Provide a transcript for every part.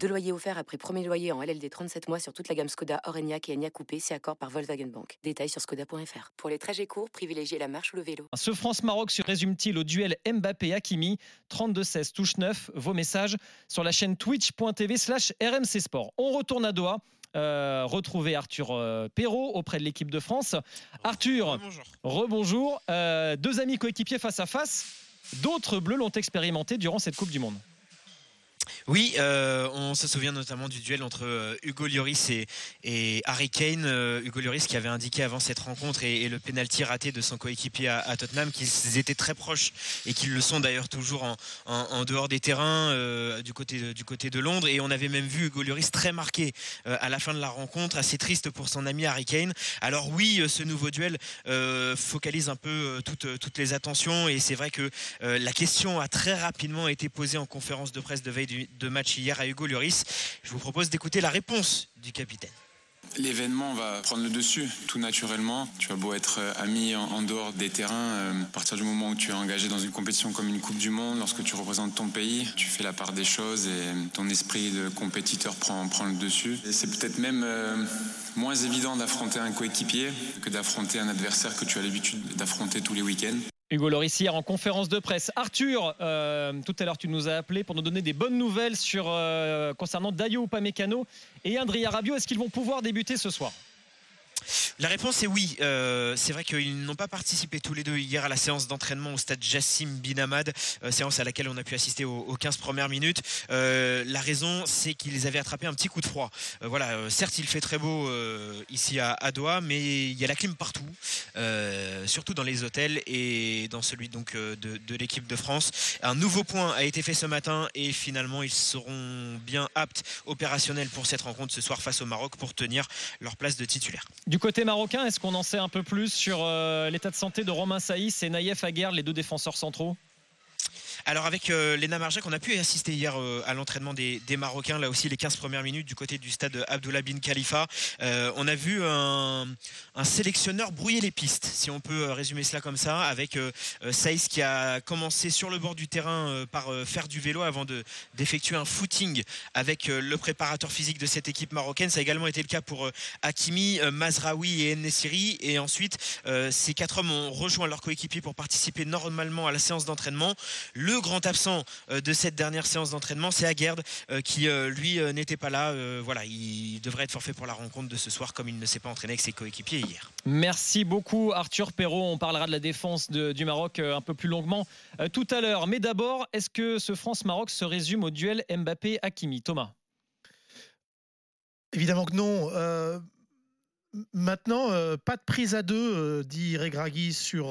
Deux loyers offerts après premier loyer en LLD 37 mois sur toute la gamme Skoda, Orenia et Enya Coupé, c'est accord par Volkswagen Bank. Détails sur skoda.fr. Pour les trajets courts, privilégiez la marche ou le vélo. Ce France-Maroc se résume-t-il au duel Mbappé-Hakimi 32-16 touche 9. Vos messages sur la chaîne twitch.tv slash RMC Sport. On retourne à Doha. Euh, retrouver Arthur euh, Perrault auprès de l'équipe de France. Arthur, rebonjour. Euh, deux amis coéquipiers face à face. D'autres bleus l'ont expérimenté durant cette Coupe du Monde. Oui, euh, on se souvient notamment du duel entre euh, Hugo Lloris et, Harry Kane. Euh, Hugo Lloris qui avait indiqué avant cette rencontre et, le pénalty raté de son coéquipier à, Tottenham qu'ils étaient très proches et qu'ils le sont d'ailleurs toujours en, dehors des terrains du, côté de, du côté de Londres. Et on avait même vu Hugo Lloris très marqué à la fin de la rencontre, assez triste pour son ami Harry Kane. Alors oui, ce nouveau duel focalise un peu toutes, toutes les attentions et c'est vrai que la question a très rapidement été posée en conférence de presse de veille du, de match hier à Hugo Lloris. Je vous propose d'écouter la réponse du capitaine. L'événement va prendre le dessus tout naturellement. Tu as beau être euh, ami en, dehors des terrains, euh, à partir du moment où tu es engagé dans une compétition comme une Coupe du Monde, lorsque tu représentes ton pays, tu fais la part des choses et ton esprit de compétiteur prend, prend le dessus. c'est peut-être même euh, moins évident d'affronter un coéquipier que d'affronter un adversaire que tu as l'habitude d'affronter tous les week-ends. Hugo Loris hier en conférence de presse. Arthur, euh, tout à l'heure tu nous as appelé pour nous donner des bonnes nouvelles sur euh, concernant Dayo Upamecano et Andrea Rabiot. Est-ce qu'ils vont pouvoir débuter ce soir? La réponse est oui. Euh, c'est vrai qu'ils n'ont pas participé tous les deux hier à la séance d'entraînement au stade Jassim Binamad, euh, séance à laquelle on a pu assister aux, 15 premières minutes. Euh, la raison, c'est qu'ils avaient attrapé un petit coup de froid. voilà, certes, il fait très beau ici à, Doha, mais il y a la clim partout, surtout dans les hôtels et dans celui donc de, l'équipe de France. Un nouveau point a été fait ce matin et finalement, ils seront bien aptes, opérationnels pour cette rencontre ce soir face au Maroc pour tenir leur place de titulaire. Côté marocain, est-ce qu'on en sait un peu plus sur euh, l'état de santé de Romain Saïs et Naïef Aguerre, les deux défenseurs centraux? Alors avec euh, Lena Marjac, on a pu assister hier euh, à l'entraînement des, Marocains, là aussi les 15 premières minutes du côté du stade Abdullah bin Khalifa. Euh, on a vu un, sélectionneur brouiller les pistes, si on peut résumer cela comme ça, avec Saïs qui a commencé sur le bord du terrain par faire du vélo avant d'effectuer un footing avec le préparateur physique de cette équipe marocaine. Ça a également été le cas pour Hakimi, Mazraoui et Nessiri. Et ensuite, ces quatre hommes ont rejoint leur coéquipier pour participer normalement à la séance d'entraînement. Le grand absent euh, de cette dernière séance d'entraînement, c'est Aguerd euh, qui euh, lui n'était pas là. Voilà, il devrait être forfait pour la rencontre de ce soir comme il ne s'est pas entraîné avec ses coéquipiers hier. Merci beaucoup Arthur Perrault. On parlera de la défense du Maroc un peu plus longuement tout à l'heure. Mais d'abord, est-ce que ce France-Maroc se résume au duel Mbappé-Hakimi Thomas Évidemment que non. maintenant, pas de prise à deux, dit Regragui sur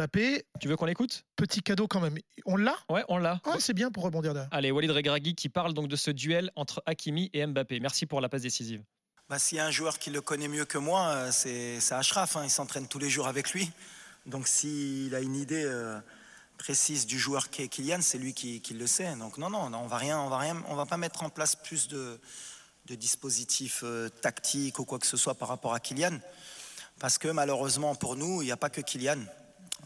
Mbappé. Tu veux qu'on l'écoute? Petit cadeau quand même. On l'a? Ouais, on l'a. Ah, c'est bien pour rebondir là. Allez, Walid Regragui qui parle donc de ce duel entre Hakimi et Mbappé. Merci pour la passe décisive. Bah, S'il y a un joueur qui le connaît mieux que moi, euh, c'est Ashraf. Hein. Il s'entraîne tous les jours avec lui. Donc s'il a une idée euh, précise du joueur qui est Kylian, c'est lui qui, le sait. Donc non, non, on va rien, on va rien, on va pas mettre en place plus de, dispositifs euh, tactiques ou quoi que ce soit par rapport à Kylian. Parce que malheureusement pour nous, il n'y a pas que Kylian.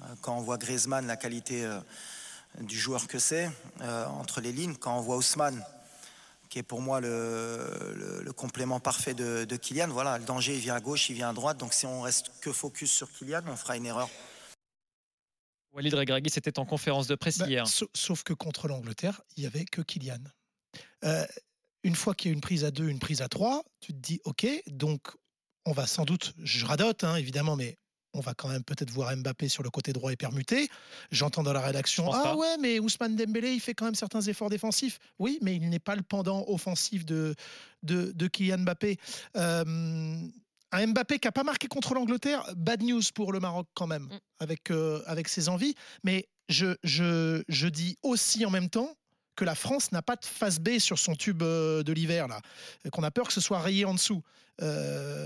Euh, quand on voit Griezmann, la qualité euh, du joueur que c'est, euh, entre les lignes, quand on voit Ousmane, qui est pour moi le, complément parfait de, Kylian, voilà, le danger il vient à gauche, il vient à droite, donc si on reste que focus sur Kylian, on fera une erreur. Walid Regragui, c'était en conférence de presse bah, hier. Sauf que contre l'Angleterre, il n'y avait que Kylian. une fois qu'il y a une prise à deux, une prise à trois, tu te dis, OK, donc on va sans doute, je radote hein, évidemment, mais on va quand même peut-être voir Mbappé sur le côté droit et permuté. J'entends dans la rédaction Ah ouais, mais Ousmane Dembélé, il fait quand même certains efforts défensifs. Oui, mais il n'est pas le pendant offensif de, de, Kylian Mbappé. Euh, un Mbappé qui n'a pas marqué contre l'Angleterre, bad news pour le Maroc quand même, mm. avec, euh, avec ses envies. Mais je, je, je dis aussi en même temps que la France n'a pas de face B sur son tube euh, de l'hiver, là, qu'on a peur que ce soit rayé en dessous.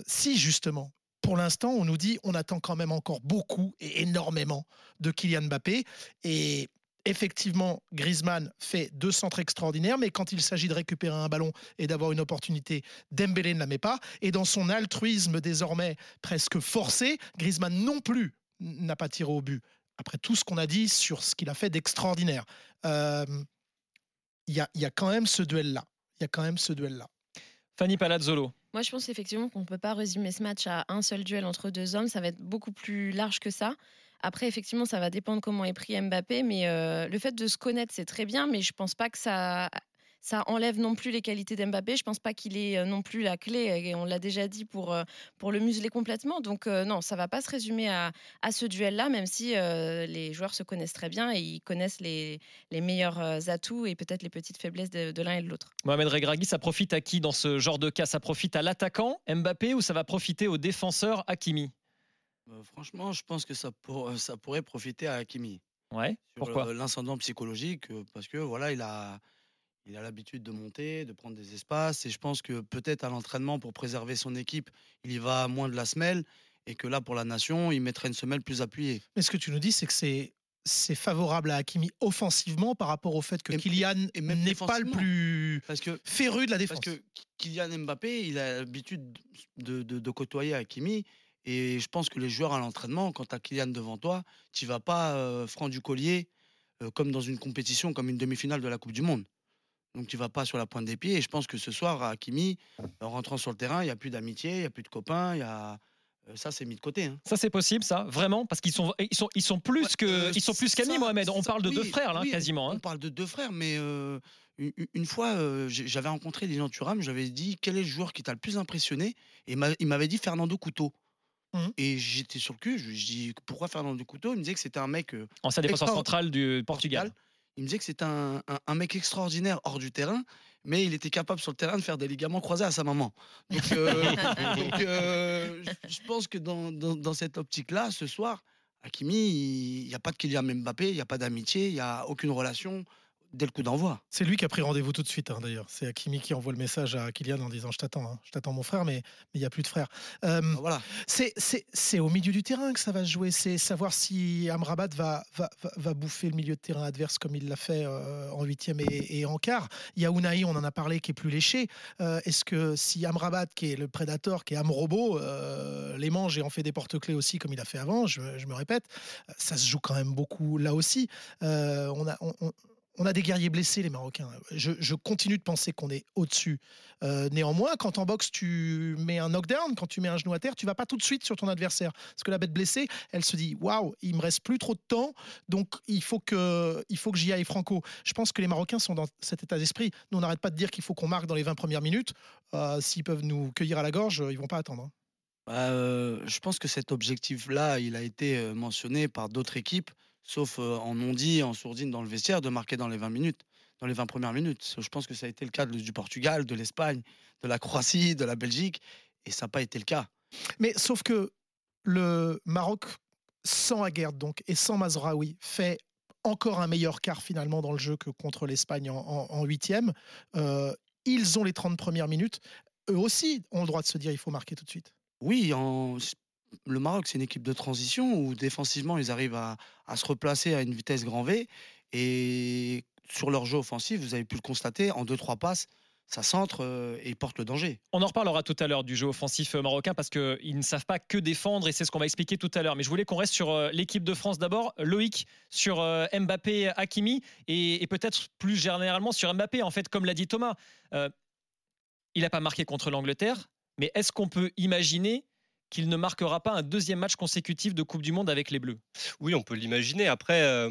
si, justement, pour l'instant, on nous dit on attend quand même encore beaucoup et énormément de Kylian Mbappé. Et effectivement, Griezmann fait deux centres extraordinaires, mais quand il s'agit de récupérer un ballon et d'avoir une opportunité, Dembélé ne la met pas. Et dans son altruisme désormais presque forcé, Griezmann non plus n'a pas tiré au but. Après tout ce qu'on a dit sur ce qu'il a fait d'extraordinaire, euh, il y, a, quand même ce duel-là. Il y a quand même ce duel-là. Fanny Palazzolo. Moi, je pense effectivement qu'on ne peut pas résumer ce match à un seul duel entre deux hommes. Ça va être beaucoup plus large que ça. Après, effectivement, ça va dépendre comment est pris Mbappé, mais euh, le fait de se connaître, c'est très bien, mais je pense pas que ça ça enlève non plus les qualités d'Mbappé. Je pense pas qu'il ait euh, non plus la clé, et on l'a déjà dit, pour, euh, pour le museler complètement. Donc non, ça va pas se résumer à, à ce duel-là, même si les joueurs se connaissent très bien et ils connaissent les, les meilleurs atouts et peut-être les petites faiblesses de, de l'un et de l'autre. Mohamed Regragui, ça profite à qui dans ce genre de cas? Ça profite à l'attaquant Mbappé ou ça va profiter au défenseur Hakimi? Euh, franchement, je pense que ça, pour, euh, ça pourrait profiter à Hakimi. Ouais. Sur Pourquoi? euh, l'incendant psychologique, euh, parce que voilà, il a, il a l'habitude de monter, de prendre des espaces, et je pense que peut-être à l'entraînement pour préserver son équipe, il y va moins de la semelle, et que là pour la nation, il mettrait une semelle plus appuyée. Mais ce que tu nous dis, c'est que c'est c'est favorable à Hakimi offensivement par rapport au fait que Et- Kylian n'est pas le plus Parce que féru de la défense. Parce que Kylian Mbappé, il a l'habitude de, de- de côtoyer Hakimi. Et je pense que les joueurs à l'entraînement, quand tu as Kylian devant toi, tu vas pas euh, franc du collier euh, comme dans une compétition, comme une demi-finale de la Coupe du Monde. Donc tu vas pas sur la pointe des pieds. Et je pense que ce soir, à Hakimi, en rentrant sur le terrain, il n'y a plus d'amitié, il n'y a plus de copains. Il y a... euh, ça, c'est mis de côté. hein. Ça c'est possible, ça, vraiment, parce qu'ils sont, ils sont, ils sont plus Ouais, que, euh, ils sont plus qu'amis, Mohamed. On ça- parle de deux frères, là, oui, quasiment. On hein. parle de deux frères, mais euh, une, une fois, euh, j'avais rencontré Lilian Thuram, j'avais dit quel est le joueur qui t'a le plus impressionné? Et il m'a- il m'avait dit Fernando Couto. Mhm. Et j'étais sur le cul, je lui dis pourquoi Fernando Couto? Il me disait que c'était un mec. euh, Ancien défenseur central du Portugal. Il me disait que c'était un, un- un mec extraordinaire hors du terrain, mais il était capable sur le terrain de faire des ligaments croisés à sa maman. Donc, euh, donc, euh, je je pense que dans, dans- dans cette optique-là, ce soir, Hakimi, il n'y a pas de Kylian Mbappé, il n'y a pas d'amitié, il n'y a aucune relation dès le coup d'envoi. C'est lui qui a pris rendez-vous tout de suite, hein, d'ailleurs. C'est Hakimi qui envoie le message à Kylian en disant Je t'attends, hein. je t'attends mon frère, mais il n'y a plus de frère. Euh, Ah, Voilà. c'est- au milieu du terrain que ça va se jouer. C'est savoir si Amrabat va, va, va, va bouffer le milieu de terrain adverse comme il l'a fait euh, en huitième et, et en quart. Il y a Unai, on en a parlé, qui est plus léché. Euh, Est-ce que si Amrabat, qui est le prédateur, qui est Amrobo, les mange et en fait des porte-clés aussi, comme il a fait avant, je, me- je me répète, ça se joue quand même beaucoup là aussi. On a. on- on- on a des guerriers blessés, les Marocains. Je, continue de penser qu'on est au-dessus. Euh, néanmoins, quand en boxe, tu mets un knockdown, quand tu mets un genou à terre, tu vas pas tout de suite sur ton adversaire. Parce que la bête blessée, elle se dit Waouh, il me reste plus trop de temps, donc il faut que, que j'y aille franco. Je pense que les Marocains sont dans cet état d'esprit. Nous, on n'arrête pas de dire qu'il faut qu'on marque dans les 20 premières minutes. Euh, S'ils peuvent nous cueillir à la gorge, ils vont pas attendre. hein. Bah, euh, je pense que cet objectif-là, il a été mentionné par d'autres équipes, sauf en non-dit, en sourdine dans le vestiaire, de marquer dans les 20 minutes, dans les 20 premières minutes. Je pense que ça a été le cas du Portugal, de l'Espagne, de la Croatie, de la Belgique, et ça n'a pas été le cas. Mais sauf que le Maroc, sans Aguerd donc et sans Mazraoui, fait encore un meilleur quart finalement dans le jeu que contre l'Espagne en, huitième. Euh, ils ont les 30 premières minutes. Eux aussi ont le droit de se dire il faut marquer tout de suite. Oui, en... le Maroc, c'est une équipe de transition où défensivement, ils arrivent à, se replacer à une vitesse grand V. Et sur leur jeu offensif, vous avez pu le constater, en 2-3 passes, ça centre euh, et ils portent le danger. On en reparlera tout à l'heure du jeu offensif euh, marocain parce qu'ils ne savent pas que défendre et c'est ce qu'on va expliquer tout à l'heure. Mais je voulais qu'on reste sur euh, l'équipe de France d'abord. Loïc, sur Mbappé, Hakimi et, et peut-être plus généralement sur Mbappé. En fait, comme l'a dit Thomas, il n'a pas marqué contre l'Angleterre, mais est-ce qu'on peut imaginer qu'il ne marquera pas un deuxième match consécutif de Coupe du Monde avec les Bleus Oui, on peut l'imaginer. Après, euh,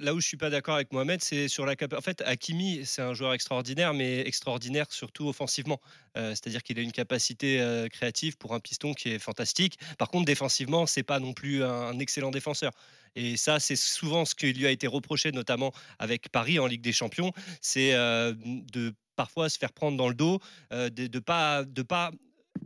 là où je suis pas d'accord avec Mohamed, c'est sur la capacité. En fait, Hakimi, c'est un joueur extraordinaire, mais extraordinaire surtout offensivement. Euh, C'est-à-dire qu'il a une capacité euh, créative pour un piston qui est fantastique. Par contre, défensivement, c'est pas non plus un, excellent défenseur. Et ça, c'est souvent ce qui lui a été reproché, notamment avec Paris en Ligue des Champions, c'est de parfois se faire prendre dans le dos, de, de pas de pas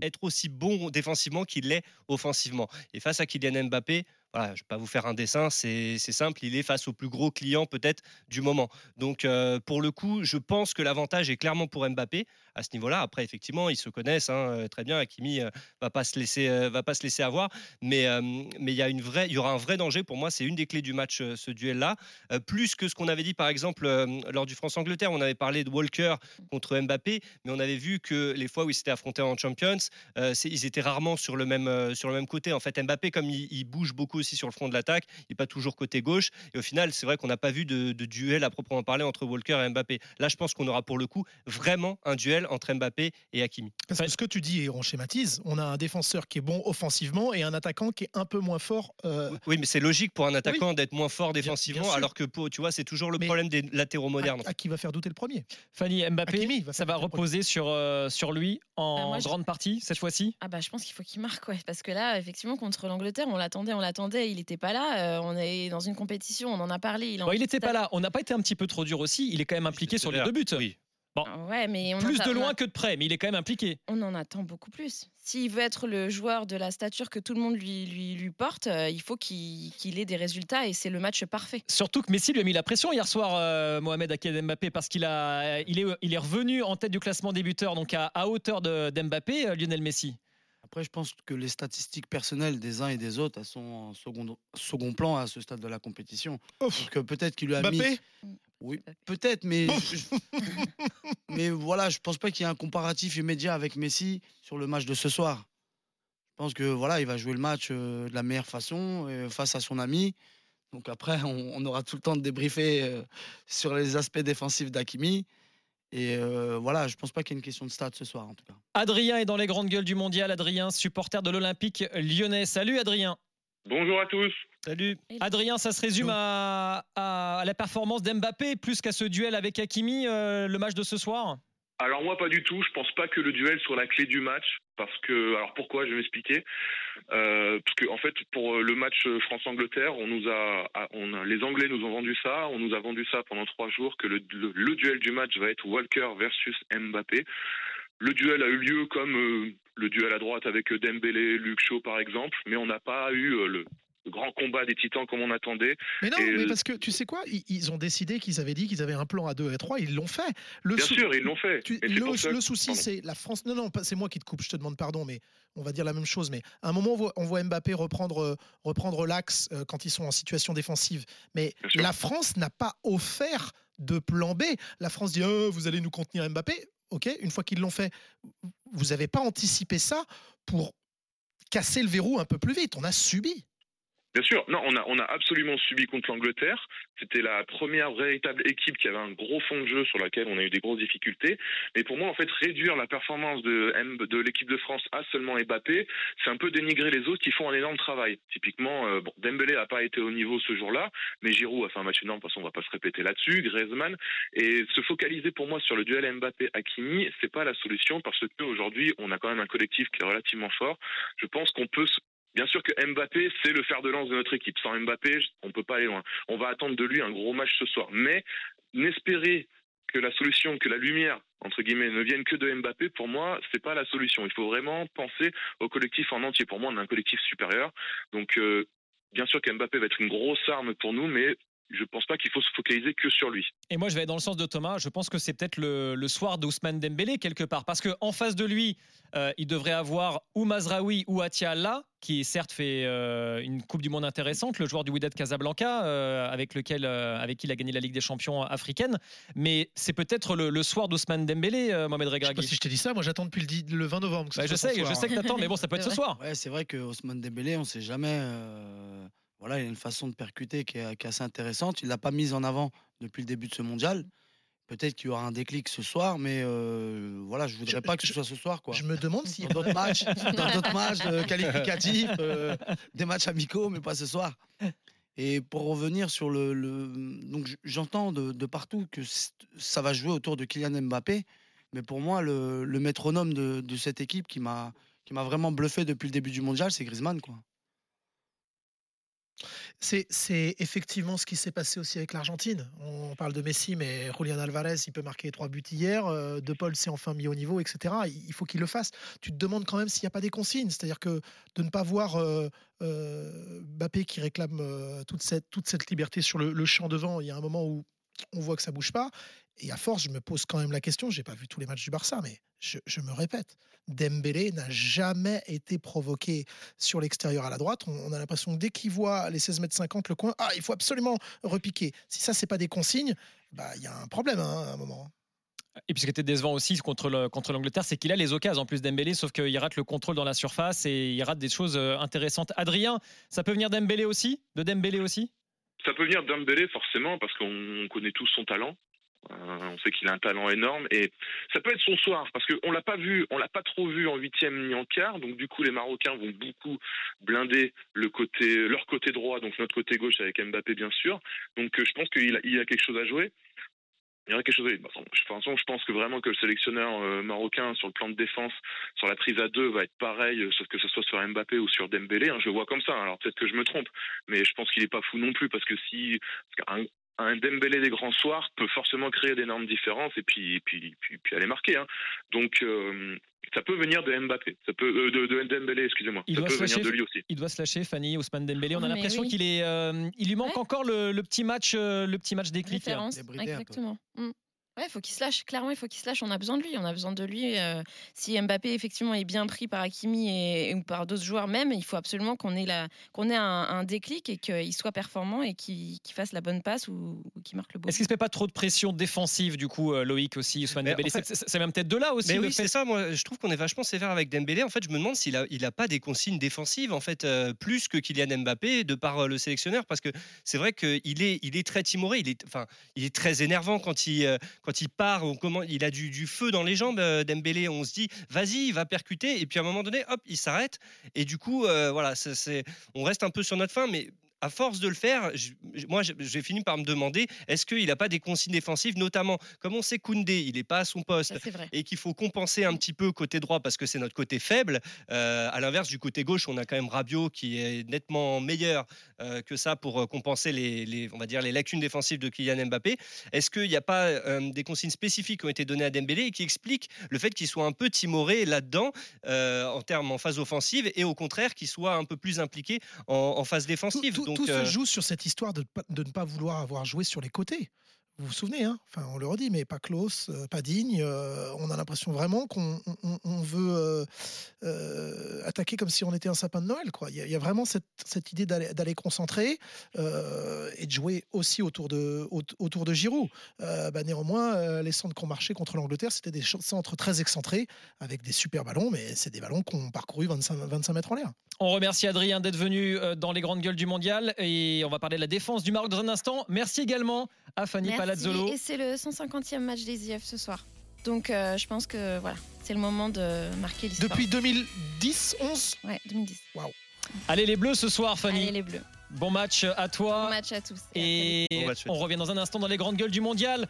être aussi bon défensivement qu'il l'est offensivement. Et face à Kylian Mbappé, je ne vais pas vous faire un dessin, c'est simple, il est face au plus gros client peut-être du moment. Donc euh, pour le coup, je pense que l'avantage est clairement pour Mbappé à ce niveau-là. Après, effectivement, ils se connaissent hein, euh, très bien. Hakimi euh, va pas se laisser, va pas se laisser avoir, mais il y y aura un vrai danger pour moi. C'est une des clés du match, ce duel-là, plus que ce qu'on avait dit par exemple lors du France-Angleterre. On avait parlé de Walker contre Mbappé, mais on avait vu que les fois où ils s'étaient affrontés en Champions, ils étaient rarement sur le même sur le même côté. En fait, Mbappé, comme il bouge beaucoup aussi sur le front de l'attaque, il n'est pas toujours côté gauche. Et au final, c'est vrai qu'on n'a pas vu de, duel à proprement parler entre Walker et Mbappé. Là, je pense qu'on aura pour le coup vraiment un duel entre Mbappé et Hakimi. Parce que ce que tu dis, et on schématise, on a un défenseur qui est bon offensivement et un attaquant qui est un peu moins fort. Euh, oui, mais c'est logique pour un attaquant d'être moins fort défensivement, alors que pour, tu vois, c'est toujours le problème des latéraux modernes. À, qui va faire douter le premier? Fanny, Mbappé, ça va reposer sur, euh, sur lui en bah, grande partie cette fois-ci? Ah bah je pense qu'il faut qu'il marque, ouais, parce que là, effectivement, contre l'Angleterre, on l'attendait, on l'attendait, il n'était pas là. Euh, on est dans une compétition, on en a parlé. Il n'était pas là. On n'a pas été un petit peu trop dur aussi. Il est quand même impliqué sur les deux buts. Oui. Bon. Ouais, mais plus de loin que de près, mais il est quand même impliqué. On en attend beaucoup plus. S'il veut être le joueur de la stature que tout le monde lui, lui, lui porte, euh, il faut qu'il ait des résultats et c'est le match parfait. Surtout que Messi lui a mis la pression hier soir, euh, Mohamed Aked Mbappé, parce qu'il il est, il est revenu en tête du classement des buteurs, donc à, à hauteur d'Mbappé, Lionel Messi. Après, je pense que les statistiques personnelles des uns et des autres, elles sont en second, second plan à ce stade de la compétition. Ouf. Donc peut-être qu'il lui a mis. Oui, peut-être, mais mais voilà, je pense pas qu'il y ait un comparatif immédiat avec Messi sur le match de ce soir. Je pense que voilà, il va jouer le match euh, de la meilleure façon euh, face à son ami. Donc après, on, aura tout le temps de débriefer euh, sur les aspects défensifs d'Akimi. Et euh, voilà, je pense pas qu'il y ait une question de stade ce soir en tout cas. Adrien est dans les grandes gueules du mondial. Adrien, supporter de l'Olympique lyonnais. Salut Adrien. Bonjour à tous. Salut. Adrien, ça se résume à, la performance d'Mbappé plus qu'à ce duel avec Hakimi, euh, le match de ce soir alors moi pas du tout. Je pense pas que le duel soit la clé du match parce que alors pourquoi? Je vais m'expliquer. Euh, parce que en fait pour le match France-Angleterre on nous a, on les Anglais nous ont vendu ça. On nous a vendu ça pendant trois jours que le, duel du match va être Walker versus Mbappé. Le duel a eu lieu comme euh, le duel à droite avec Dembélé Luke Shaw par exemple mais on n'a pas eu euh, le grand combat des titans comme on attendait. Mais non, mais parce que tu sais quoi, ils, ont décidé qu'ils avaient dit qu'ils avaient un plan à 2 et 3, ils l'ont fait. Le Bien sûr, ils l'ont fait. le, souci, c'est la France. Non, non, c'est moi qui te coupe, je te demande pardon, mais on va dire la même chose. Mais à un moment, on voit, Mbappé reprendre, euh, reprendre l'axe euh, quand ils sont en situation défensive. Mais la France n'a pas offert de plan B. La France dit oh, vous allez nous contenir Mbappé. Ok, une fois qu'ils l'ont fait, vous n'avez pas anticipé ça pour casser le verrou un peu plus vite. On a subi. Bien sûr, non, on a, on a absolument subi contre l'Angleterre. C'était la première véritable équipe qui avait un gros fond de jeu sur laquelle on a eu des grosses difficultés. Mais pour moi, en fait, réduire la performance de, de l'équipe de France à seulement Mbappé, c'est un peu dénigrer les autres qui font un énorme travail. Typiquement, euh, bon, Dembélé n'a pas été au niveau ce jour-là, mais Giroud a fait un match énorme, parce qu'on va pas se répéter là-dessus, Griezmann. Et se focaliser pour moi sur le duel Mbappé-Hakimi, c'est pas la solution parce qu'aujourd'hui, on a quand même un collectif qui est relativement fort. Je pense qu'on peut Bien sûr que Mbappé, c'est le fer de lance de notre équipe. Sans Mbappé, on ne peut pas aller loin. On va attendre de lui un gros match ce soir. Mais n'espérer que la solution, que la lumière, entre guillemets, ne vienne que de Mbappé, pour moi, c'est pas la solution. Il faut vraiment penser au collectif en entier. Pour moi, on a un collectif supérieur. Donc, euh, bien sûr qu'Mbappé va être une grosse arme pour nous, mais je ne pense pas qu'il faut se focaliser que sur lui. Et moi, je vais dans le sens de Thomas. Je pense que c'est peut-être le, soir d'Ousmane Dembélé quelque part, parce qu'en face de lui, euh, il devrait avoir ou Mazraoui ou Atiala, qui certes fait euh, une Coupe du Monde intéressante, le joueur du Wydad Casablanca, euh, avec lequel, avec qui il a gagné la Ligue des Champions africaine. Mais c'est peut-être le, soir d'Ousmane Dembélé, Mohamed Regragui. Je sais pas si je t'ai dit ça. Moi, j'attends depuis le, 20 novembre. Bah, je sais, je sais que t'attends, mais bon, ça peut être ce soir. Ouais, c'est vrai que Ousmane Dembélé, on ne sait jamais voilà, il a une façon de percuter qui est, assez intéressante. Il l'a pas mise en avant depuis le début de ce mondial. Peut-être qu'il y aura un déclic ce soir, mais euh, voilà, je voudrais pas que ce soit ce soir. Quoi. Je me demande si dans d'autres matchs, dans d'autres matchs euh, qualificatifs, euh, des matchs amicaux, mais pas ce soir. Et pour revenir sur le, donc j'entends de, partout que ça va jouer autour de Kylian Mbappé, mais pour moi le, métronome de, de, cette équipe qui m'a qui m'a vraiment bluffé depuis le début du mondial, c'est Griezmann quoi. C'est effectivement ce qui s'est passé aussi avec l'Argentine. On parle de Messi, mais Julian Alvarez, il peut marquer trois buts hier. euh, De Paul s'est enfin mis au niveau, etc. Il faut qu'il le fasse. Tu te demandes quand même s'il n'y a pas des consignes. C'est-à-dire que de ne pas voir euh, euh, Mbappé qui réclame euh, toute, cette, toute cette liberté sur le, le champ devant, il y a un moment où on voit que ça bouge pas. Et à force, je me pose quand même la question. J'ai pas vu tous les matchs du Barça, mais je, je me répète. Dembélé n'a jamais été provoqué sur l'extérieur à la droite. On, on a l'impression que dès qu'il voit les 16 mètres 50 le coin, ah, il faut absolument repiquer. Si ça, c'est pas des consignes, bah il y a un problème hein, à un moment. Et puis ce qui était décevant aussi contre le- contre l'Angleterre, c'est qu'il a les occasions en plus d'Embélé, sauf qu'il rate le contrôle dans la surface et il rate des choses euh, intéressantes. Adrien, ça peut venir d'Embélé aussi? De Dembélé aussi? Ça peut venir d'Ambélé forcément parce qu'on connaît tous son talent. On sait qu'il a un talent énorme et ça peut être son soir parce qu'on l'a pas vu, on l'a pas trop vu en huitième ni en quart. Donc du coup, les Marocains vont beaucoup blinder le côté, leur côté droit, donc notre côté gauche avec Mbappé bien sûr. Donc euh, je pense qu'il a, a quelque chose à jouer. Il y aurait quelque chose. De toute façon, je pense que vraiment que le sélectionneur euh, marocain sur le plan de défense, sur la prise à deux, va être pareil, euh, sauf que ce soit sur Mbappé ou sur Dembélé. hein, je le vois comme ça. Alors peut-être que je me trompe, mais je pense qu'il est pas fou non plus parce que si Dembélé des grands soirs peut forcément créer d'énormes différences et puis et puis puis, puis aller marquer. hein. Donc euh, ça peut venir de Mbappé, ça peut euh, de, de Dembélé, excusez-moi. Il Ça doit peut se venir lâcher. de lui aussi. Il doit se lâcher, Fanny, Ousmane Dembélé. On a l'impression oui. qu'il est, euh, il lui manque Ouais. encore le, le petit match, euh, le petit match déclic. Référence, un exactement. Mm. Ouais, il faut qu'il se lâche. Clairement, il faut qu'il se lâche. On a besoin de lui. On a besoin de lui. euh, si Mbappé effectivement est bien pris par Hakimi et, ou par d'autres joueurs même, il faut absolument qu'on ait la, qu'on ait un, un déclic et qu'il soit performant et qu'il fasse la bonne passe ou, ou qu'il marque le beau. Est-ce qu'il se met pas trop de pression défensive du coup, euh, Loïc aussi, Ousmane Dembélé? fait- C'est- même peut-être de là aussi. Mais oui, fait- c'est ça. Moi, je trouve qu'on est vachement sévère avec Dembélé. En fait, je me demande s'il a, il a pas des consignes défensives, en fait, euh, plus que Kylian Mbappé, de par euh, le sélectionneur, parce que c'est vrai qu'il est, il est très timoré. Il est, enfin, il est très énervant quand il, euh, quand il part. Il a du, feu dans les jambes, euh, Dembélé. On se dit, vas-y, il va percuter. Et puis à un moment donné, hop, il s'arrête. Et du coup, euh, voilà, on reste un peu sur notre fin, mais. À force de le faire, je- moi j'ai- fini par me demander est-ce qu'il n'a pas des consignes défensives, notamment comme on sait Koundé, il n'est pas à son poste, et qu'il faut compenser un petit peu côté droit parce que c'est notre côté faible. Euh, à l'inverse, du côté gauche, on a quand même Rabiot qui est nettement meilleur euh, que ça pour euh, compenser les, les- on va dire, les lacunes défensives de Kylian Mbappé. Est-ce qu'il n'y a pas euh, des consignes spécifiques qui ont été données à Dembélé et qui expliquent le fait qu'il soit un peu timoré là-dedans euh, en termes en phase offensive et au contraire qu'il soit un peu plus impliqué en, en phase Tout, défensive tout- Donc, tout euh, se joue sur cette histoire de ne pas vouloir avoir joué sur les côtés. Vous vous souvenez, hein enfin, on le redit, mais pas close, euh, pas digne. euh, on a l'impression vraiment qu'on on- on- on veut euh, euh, attaquer comme si on était un sapin de Noël. Quoi. Il, y a, il y a vraiment cette, cette idée d'aller concentrer euh, et de jouer aussi autour de, aut- autour de Giroud. Euh, bah, néanmoins, euh, les centres qu'on marchait contre l'Angleterre, c'était des centres très excentrés avec des super ballons, mais c'est des ballons qu'on parcouru 25, 25 mètres en l'air. On remercie Adrien d'être venu dans les grandes gueules du mondial et on va parler de la défense du Maroc dans un instant. Merci également à Fanny Merci. Palazzolo. Et c'est le 150e match des IF ce soir. Donc euh, je pense que voilà, c'est le moment de marquer l'histoire. Depuis 2010, 11 Ouais, 2010. Allez les Bleus ce soir, Fanny. Allez les Bleus. Bon match à toi. Bon match à tous. Et Bon match. on revient dans un instant dans les grandes gueules du mondial.